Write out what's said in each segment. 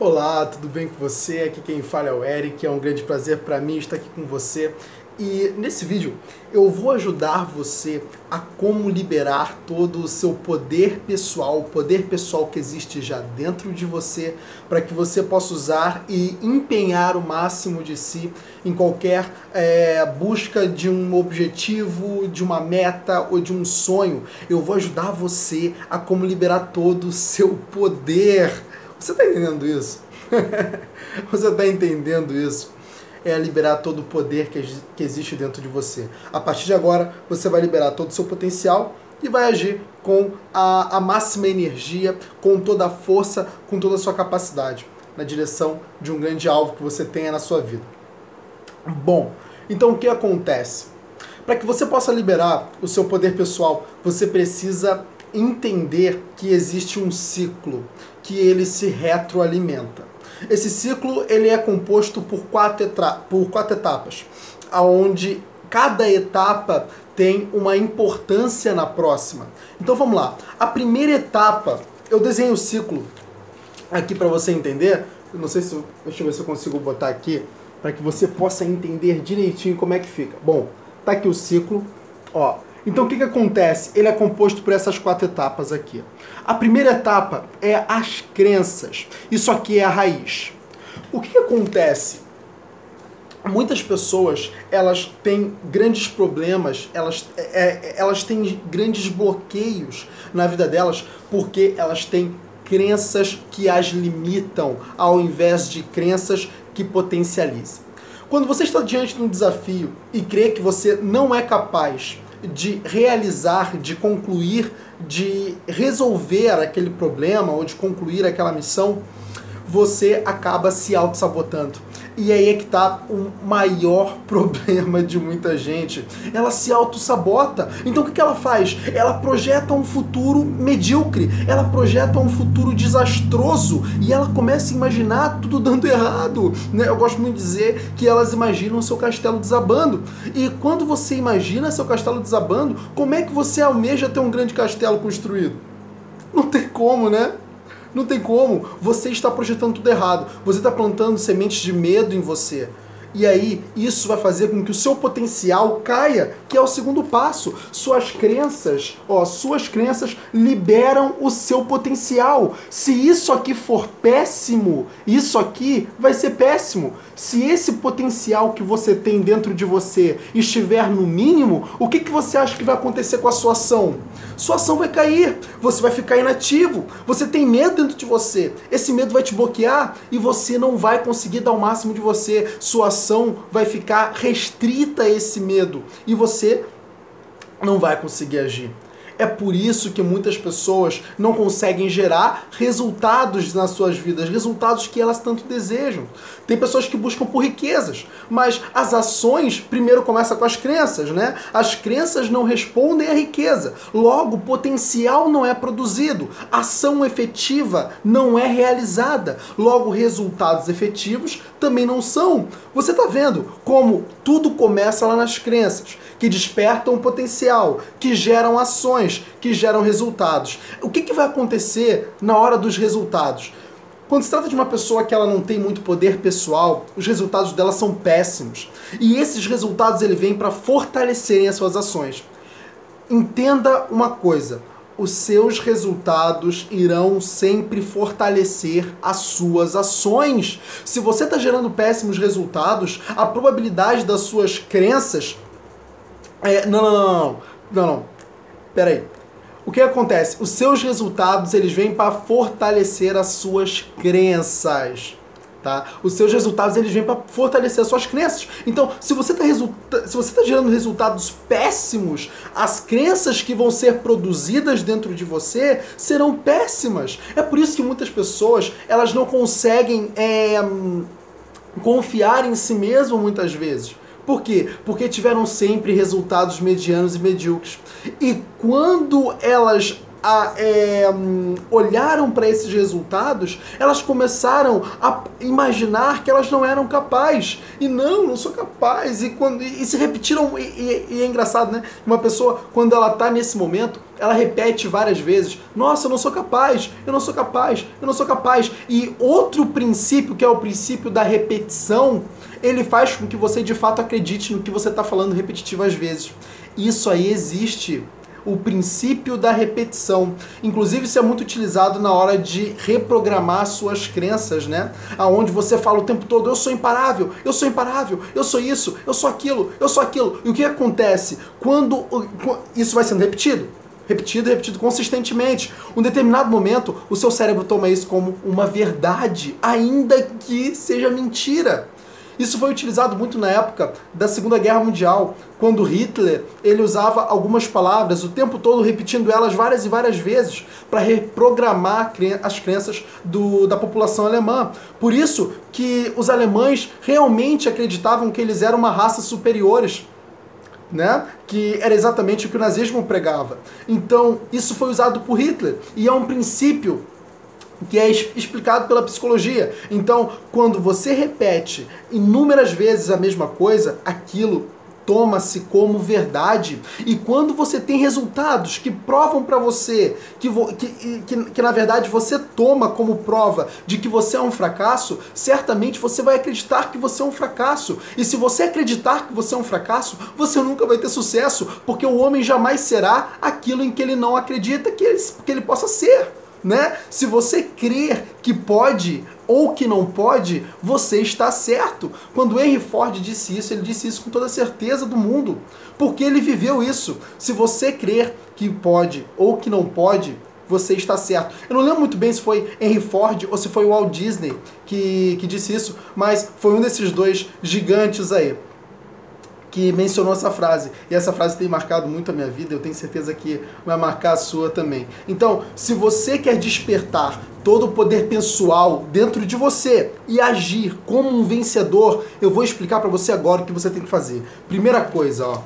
Olá, tudo bem com você? Aqui quem fala é o Eric, é um grande prazer para mim estar aqui com você. E nesse vídeo eu vou ajudar você a como liberar todo o seu poder pessoal, o poder pessoal que existe já dentro de você, para que você possa usar e empenhar o máximo de si em qualquer é, busca de um objetivo, de uma meta ou de um sonho. Eu vou ajudar você a como liberar todo o seu poder. Você está entendendo isso? você está entendendo isso? é liberar todo o poder que, que existe dentro de você. A partir de agora, você vai liberar todo o seu potencial e vai agir com a, a máxima energia, com toda a força, com toda a sua capacidade, na direção de um grande alvo que você tenha na sua vida. Bom, então o que acontece? Para que você possa liberar o seu poder pessoal, você precisa entender que existe um ciclo, que ele se retroalimenta. Esse ciclo ele é composto por quatro, por quatro etapas, aonde cada etapa tem uma importância na próxima. Então vamos lá. A primeira etapa, eu desenho o ciclo aqui para você entender. Eu não sei se deixa eu ver se eu consigo botar aqui para que você possa entender direitinho como é que fica. Bom, tá aqui o ciclo, ó. Então o que, que acontece? Ele é composto por essas quatro etapas aqui. A primeira etapa é as crenças. Isso aqui é a raiz. O que, que acontece? Muitas pessoas elas têm grandes problemas, elas, é, é, elas têm grandes bloqueios na vida delas porque elas têm crenças que as limitam, ao invés de crenças que potencializam. Quando você está diante de um desafio e crê que você não é capaz de realizar, de concluir, de resolver aquele problema ou de concluir aquela missão, você acaba se auto-sabotando. E aí é que tá o maior problema de muita gente. Ela se auto-sabota. Então o que, que ela faz? Ela projeta um futuro medíocre, ela projeta um futuro desastroso e ela começa a imaginar tudo dando errado. Né? Eu gosto muito de dizer que elas imaginam seu castelo desabando. E quando você imagina seu castelo desabando, como é que você almeja ter um grande castelo construído? Não tem como, né? Não tem como. Você está projetando tudo errado. Você está plantando sementes de medo em você. E aí, isso vai fazer com que o seu potencial caia, que é o segundo passo. Suas crenças, ó, suas crenças liberam o seu potencial. Se isso aqui for péssimo, isso aqui vai ser péssimo. Se esse potencial que você tem dentro de você estiver no mínimo, o que, que você acha que vai acontecer com a sua ação? Sua ação vai cair, você vai ficar inativo, você tem medo dentro de você. Esse medo vai te bloquear e você não vai conseguir dar o máximo de você. Sua ação vai ficar restrita a esse medo e você não vai conseguir agir. É por isso que muitas pessoas não conseguem gerar resultados nas suas vidas, resultados que elas tanto desejam. Tem pessoas que buscam por riquezas, mas as ações primeiro começam com as crenças, né? As crenças não respondem à riqueza. Logo, potencial não é produzido, ação efetiva não é realizada. Logo, resultados efetivos também não são. Você está vendo como tudo começa lá nas crenças, que despertam o potencial, que geram ações, que geram resultados. O que, que vai acontecer na hora dos resultados? Quando se trata de uma pessoa que ela não tem muito poder pessoal, os resultados dela são péssimos. E esses resultados ele vêm para fortalecerem as suas ações. Entenda uma coisa: os seus resultados irão sempre fortalecer as suas ações. Se você está gerando péssimos resultados, a probabilidade das suas crenças. É, não, não, não, não, não, não. Peraí. O que acontece? Os seus resultados eles vêm para fortalecer as suas crenças tá? Os seus resultados eles vêm para fortalecer as suas crenças. Então, se você está se você tá gerando resultados péssimos, as crenças que vão ser produzidas dentro de você serão péssimas. É por isso que muitas pessoas elas não conseguem é, confiar em si mesmo muitas vezes. Por quê? Porque tiveram sempre resultados medianos e medíocres. E quando elas a, é, olharam para esses resultados, elas começaram a imaginar que elas não eram capazes. E não, não sou capaz. E, quando, e, e se repetiram. E, e, e, é engraçado, né? Uma pessoa, quando ela está nesse momento, ela repete várias vezes: Nossa, eu não sou capaz, eu não sou capaz, eu não sou capaz. E outro princípio, que é o princípio da repetição, ele faz com que você de fato acredite no que você está falando repetitivas vezes. Isso aí existe o princípio da repetição. Inclusive, isso é muito utilizado na hora de reprogramar suas crenças, né? Aonde você fala o tempo todo: eu sou imparável, eu sou imparável, eu sou isso, eu sou aquilo, eu sou aquilo. E o que acontece? Quando isso vai sendo repetido, repetido repetido consistentemente. Um determinado momento, o seu cérebro toma isso como uma verdade, ainda que seja mentira. Isso foi utilizado muito na época da Segunda Guerra Mundial, quando Hitler ele usava algumas palavras o tempo todo repetindo elas várias e várias vezes para reprogramar as crenças do, da população alemã. Por isso que os alemães realmente acreditavam que eles eram uma raça superiores. Né? que era exatamente o que o nazismo pregava. Então, isso foi usado por Hitler e é um princípio que é explicado pela psicologia. Então, quando você repete inúmeras vezes a mesma coisa, aquilo toma-se como verdade. E quando você tem resultados que provam para você que, que, que, que, na verdade você toma como prova de que você é um fracasso, certamente você vai acreditar que você é um fracasso. E se você acreditar que você é um fracasso, você nunca vai ter sucesso, porque o homem jamais será aquilo em que ele não acredita que ele, que ele possa ser né? Se você crer que pode ou que não pode, você está certo. Quando Henry Ford disse isso, ele disse isso com toda a certeza do mundo, porque ele viveu isso. Se você crer que pode ou que não pode, você está certo. Eu não lembro muito bem se foi Henry Ford ou se foi Walt Disney que, que disse isso, mas foi um desses dois gigantes aí que mencionou essa frase. E essa frase tem marcado muito a minha vida, eu tenho certeza que vai marcar a sua também. Então, se você quer despertar todo o poder pessoal dentro de você e agir como um vencedor, eu vou explicar para você agora o que você tem que fazer. Primeira coisa, ó.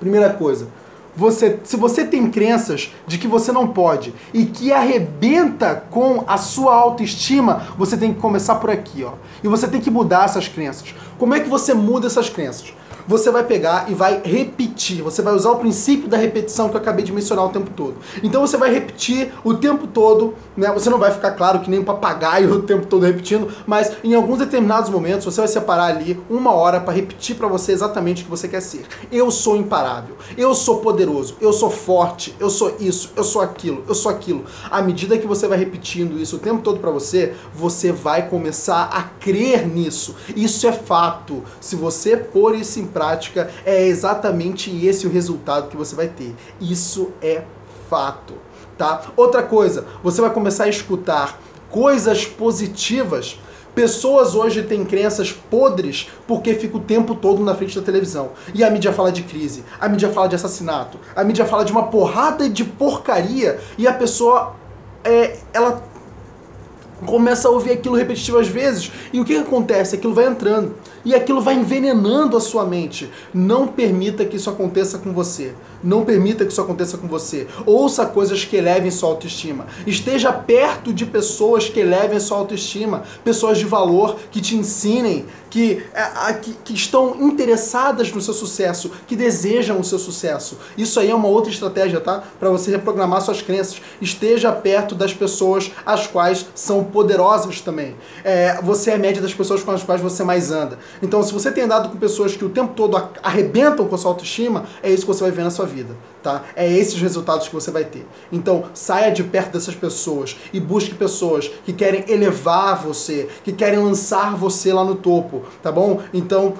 Primeira coisa, você, se você tem crenças de que você não pode e que arrebenta com a sua autoestima, você tem que começar por aqui, ó. E você tem que mudar essas crenças. Como é que você muda essas crenças? Você vai pegar e vai repetir. Você vai usar o princípio da repetição que eu acabei de mencionar o tempo todo. Então você vai repetir o tempo todo, né? Você não vai ficar claro que nem um papagaio o tempo todo repetindo, mas em alguns determinados momentos você vai separar ali uma hora para repetir para você exatamente o que você quer ser. Eu sou imparável, eu sou poderoso, eu sou forte, eu sou isso, eu sou aquilo, eu sou aquilo. À medida que você vai repetindo isso o tempo todo para você, você vai começar a crer nisso. Isso é fato. Se você pôr isso em prática, é exatamente esse o resultado que você vai ter. Isso é fato, tá? Outra coisa, você vai começar a escutar coisas positivas. Pessoas hoje têm crenças podres porque fica o tempo todo na frente da televisão. E a mídia fala de crise, a mídia fala de assassinato, a mídia fala de uma porrada de porcaria e a pessoa é, ela começa a ouvir aquilo repetitivas vezes e o que, que acontece? Aquilo vai entrando e aquilo vai envenenando a sua mente. Não permita que isso aconteça com você. Não permita que isso aconteça com você. Ouça coisas que elevem sua autoestima. Esteja perto de pessoas que elevem sua autoestima, pessoas de valor que te ensinem, que, é, que, que estão interessadas no seu sucesso, que desejam o seu sucesso. Isso aí é uma outra estratégia, tá? Para você reprogramar suas crenças. Esteja perto das pessoas as quais são poderosas também. É, você é a média das pessoas com as quais você mais anda. Então, se você tem andado com pessoas que o tempo todo arrebentam com a sua autoestima, é isso que você vai ver na sua vida, tá? É esses resultados que você vai ter. Então, saia de perto dessas pessoas e busque pessoas que querem elevar você, que querem lançar você lá no topo, tá bom? Então,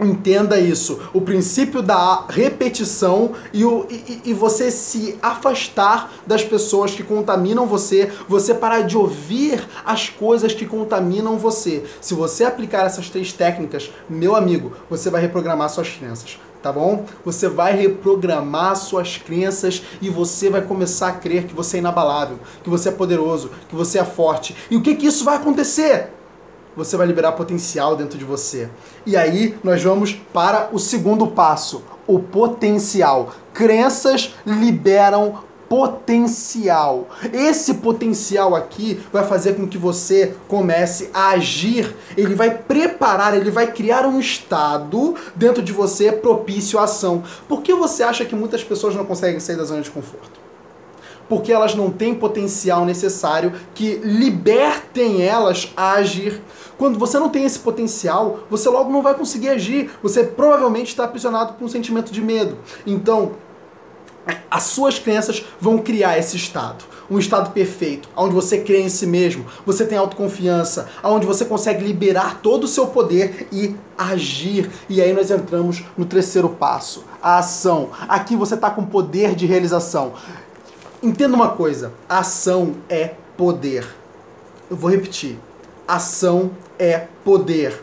Entenda isso. O princípio da repetição e, o, e, e, você se afastar das pessoas que contaminam você, você parar de ouvir as coisas que contaminam você. Se você aplicar essas três técnicas, meu amigo, você vai reprogramar suas crenças. Tá bom? Você vai reprogramar suas crenças e você vai começar a crer que você é inabalável, que você é poderoso, que você é forte. E o que que isso vai acontecer? você vai liberar potencial dentro de você. E aí nós vamos para o segundo passo, o potencial. Crenças liberam potencial. Esse potencial aqui vai fazer com que você comece a agir, ele vai preparar, ele vai criar um estado dentro de você propício à ação. Por que você acha que muitas pessoas não conseguem sair da zona de conforto? Porque elas não têm potencial necessário que libertem elas a agir. Quando você não tem esse potencial, você logo não vai conseguir agir. Você provavelmente está aprisionado por um sentimento de medo. Então, as suas crenças vão criar esse estado. Um estado perfeito, onde você crê em si mesmo, você tem autoconfiança, onde você consegue liberar todo o seu poder e agir. E aí nós entramos no terceiro passo, a ação. Aqui você está com poder de realização. Entenda uma coisa: ação é poder. Eu vou repetir. Ação é poder.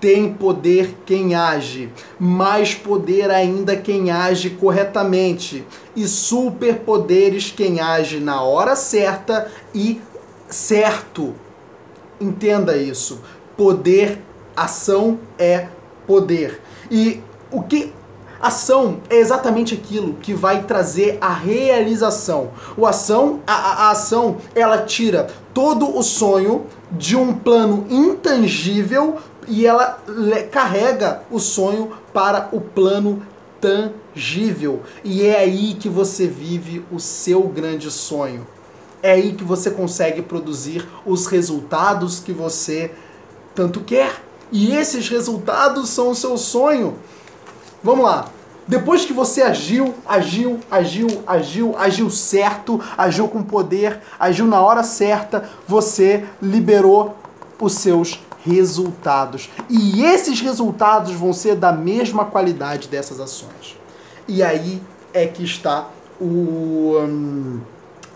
Tem poder quem age, mais poder ainda quem age corretamente, e superpoderes quem age na hora certa e certo. Entenda isso. Poder, ação é poder. E o que Ação é exatamente aquilo que vai trazer a realização. O ação, a, a, ação, ela tira todo o sonho de um plano intangível e ela carrega o sonho para o plano tangível. E é aí que você vive o seu grande sonho. É aí que você consegue produzir os resultados que você tanto quer. E esses resultados são o seu sonho. Vamos lá. Depois que você agiu, agiu, agiu, agiu, agiu certo, agiu com poder, agiu na hora certa, você liberou os seus resultados. E esses resultados vão ser da mesma qualidade dessas ações. E aí é que está o. Um,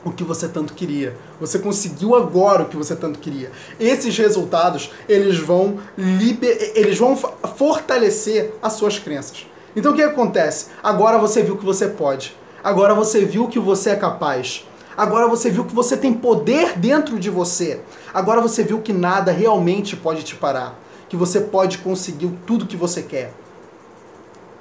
o que você tanto queria. Você conseguiu agora o que você tanto queria. Esses resultados, eles vão liber... eles vão fortalecer as suas crenças. Então o que acontece? Agora você viu que você pode. Agora você viu que você é capaz. Agora você viu que você tem poder dentro de você. Agora você viu que nada realmente pode te parar. Que você pode conseguir tudo que você quer.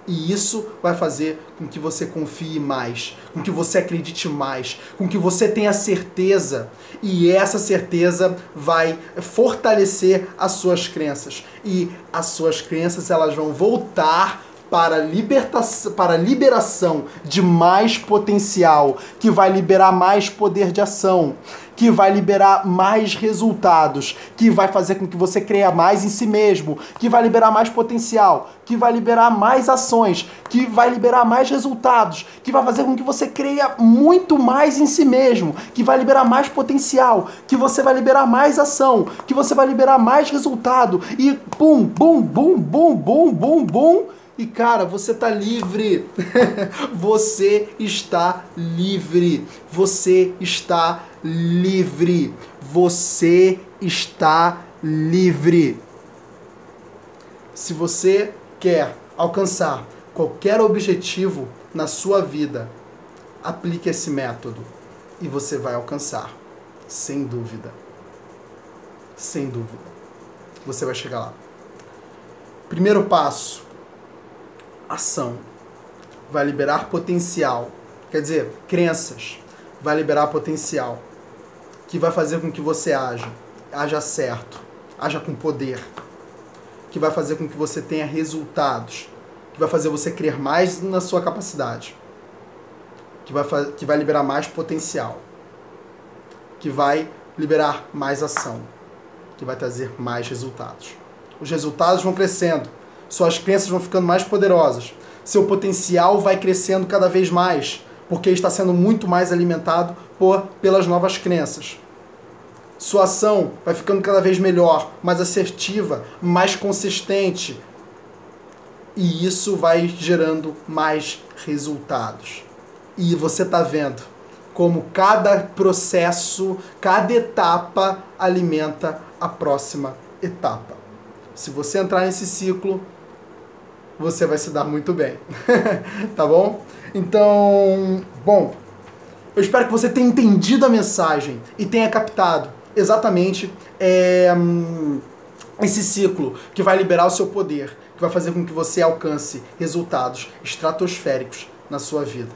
E isso vai fazer com que você confie mais, com que você acredite mais, com que você tenha certeza. E essa certeza vai fortalecer as suas crenças. E as suas crenças elas vão voltar para, libertação, para liberação de mais potencial, que vai liberar mais poder de ação, que vai liberar mais resultados, que vai fazer com que você creia mais em si mesmo, que vai liberar mais potencial, que vai liberar mais ações, que vai liberar mais resultados, que vai fazer com que você creia muito mais em si mesmo, que vai liberar mais potencial, que você vai liberar mais ação, que você vai liberar mais resultado e bum, bum, bum, bum, bum, bum, bum e cara, você tá livre. você está livre. Você está livre. Você está livre. Se você quer alcançar qualquer objetivo na sua vida, aplique esse método e você vai alcançar, sem dúvida. Sem dúvida. Você vai chegar lá. Primeiro passo: ação. Vai liberar potencial. Quer dizer, crenças. Vai liberar potencial. Que vai fazer com que você haja. Haja certo. Haja com poder. Que vai fazer com que você tenha resultados. Que vai fazer você crer mais na sua capacidade. Que vai, que vai liberar mais potencial. Que vai liberar mais ação. Que vai trazer mais resultados. Os resultados vão crescendo suas crenças vão ficando mais poderosas, seu potencial vai crescendo cada vez mais, porque está sendo muito mais alimentado por pelas novas crenças. Sua ação vai ficando cada vez melhor, mais assertiva, mais consistente. E isso vai gerando mais resultados. E você está vendo como cada processo, cada etapa alimenta a próxima etapa. Se você entrar nesse ciclo, você vai se dar muito bem. tá bom? Então, bom, eu espero que você tenha entendido a mensagem e tenha captado exatamente é, esse ciclo que vai liberar o seu poder, que vai fazer com que você alcance resultados estratosféricos na sua vida.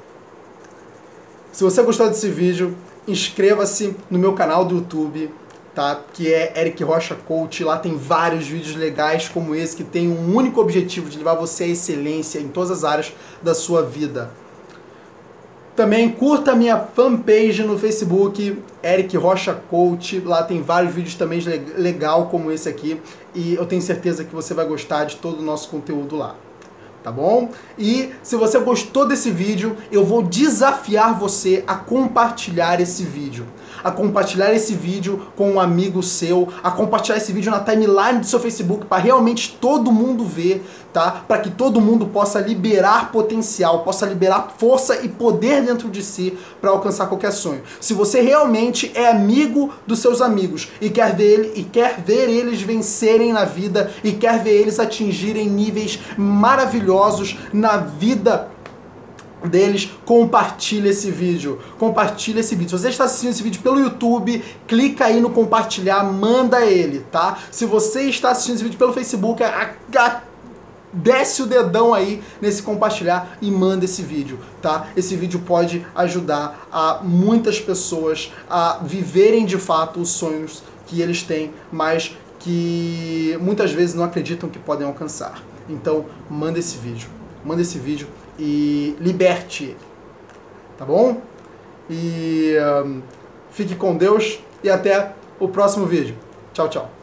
Se você gostou desse vídeo, inscreva-se no meu canal do YouTube, tá? Que é Eric Rocha Coach. Lá tem vários vídeos legais como esse que tem um único objetivo de levar você à excelência em todas as áreas da sua vida. Também curta a minha fanpage no Facebook, Eric Rocha Coach. Lá tem vários vídeos também legal como esse aqui. E eu tenho certeza que você vai gostar de todo o nosso conteúdo lá. Tá bom? E se você gostou desse vídeo, eu vou desafiar você a compartilhar esse vídeo a compartilhar esse vídeo com um amigo seu, a compartilhar esse vídeo na timeline do seu Facebook para realmente todo mundo ver, tá? Para que todo mundo possa liberar potencial, possa liberar força e poder dentro de si para alcançar qualquer sonho. Se você realmente é amigo dos seus amigos e quer ver ele, e quer ver eles vencerem na vida e quer ver eles atingirem níveis maravilhosos na vida deles, compartilha esse vídeo. Compartilha esse vídeo. Se você está assistindo esse vídeo pelo YouTube, clica aí no compartilhar, manda ele, tá? Se você está assistindo esse vídeo pelo Facebook, a, a, desce o dedão aí nesse compartilhar e manda esse vídeo, tá? Esse vídeo pode ajudar a muitas pessoas a viverem de fato os sonhos que eles têm, mas que muitas vezes não acreditam que podem alcançar. Então, manda esse vídeo. Manda esse vídeo e liberte ele. Tá bom? E um, fique com Deus e até o próximo vídeo. Tchau, tchau.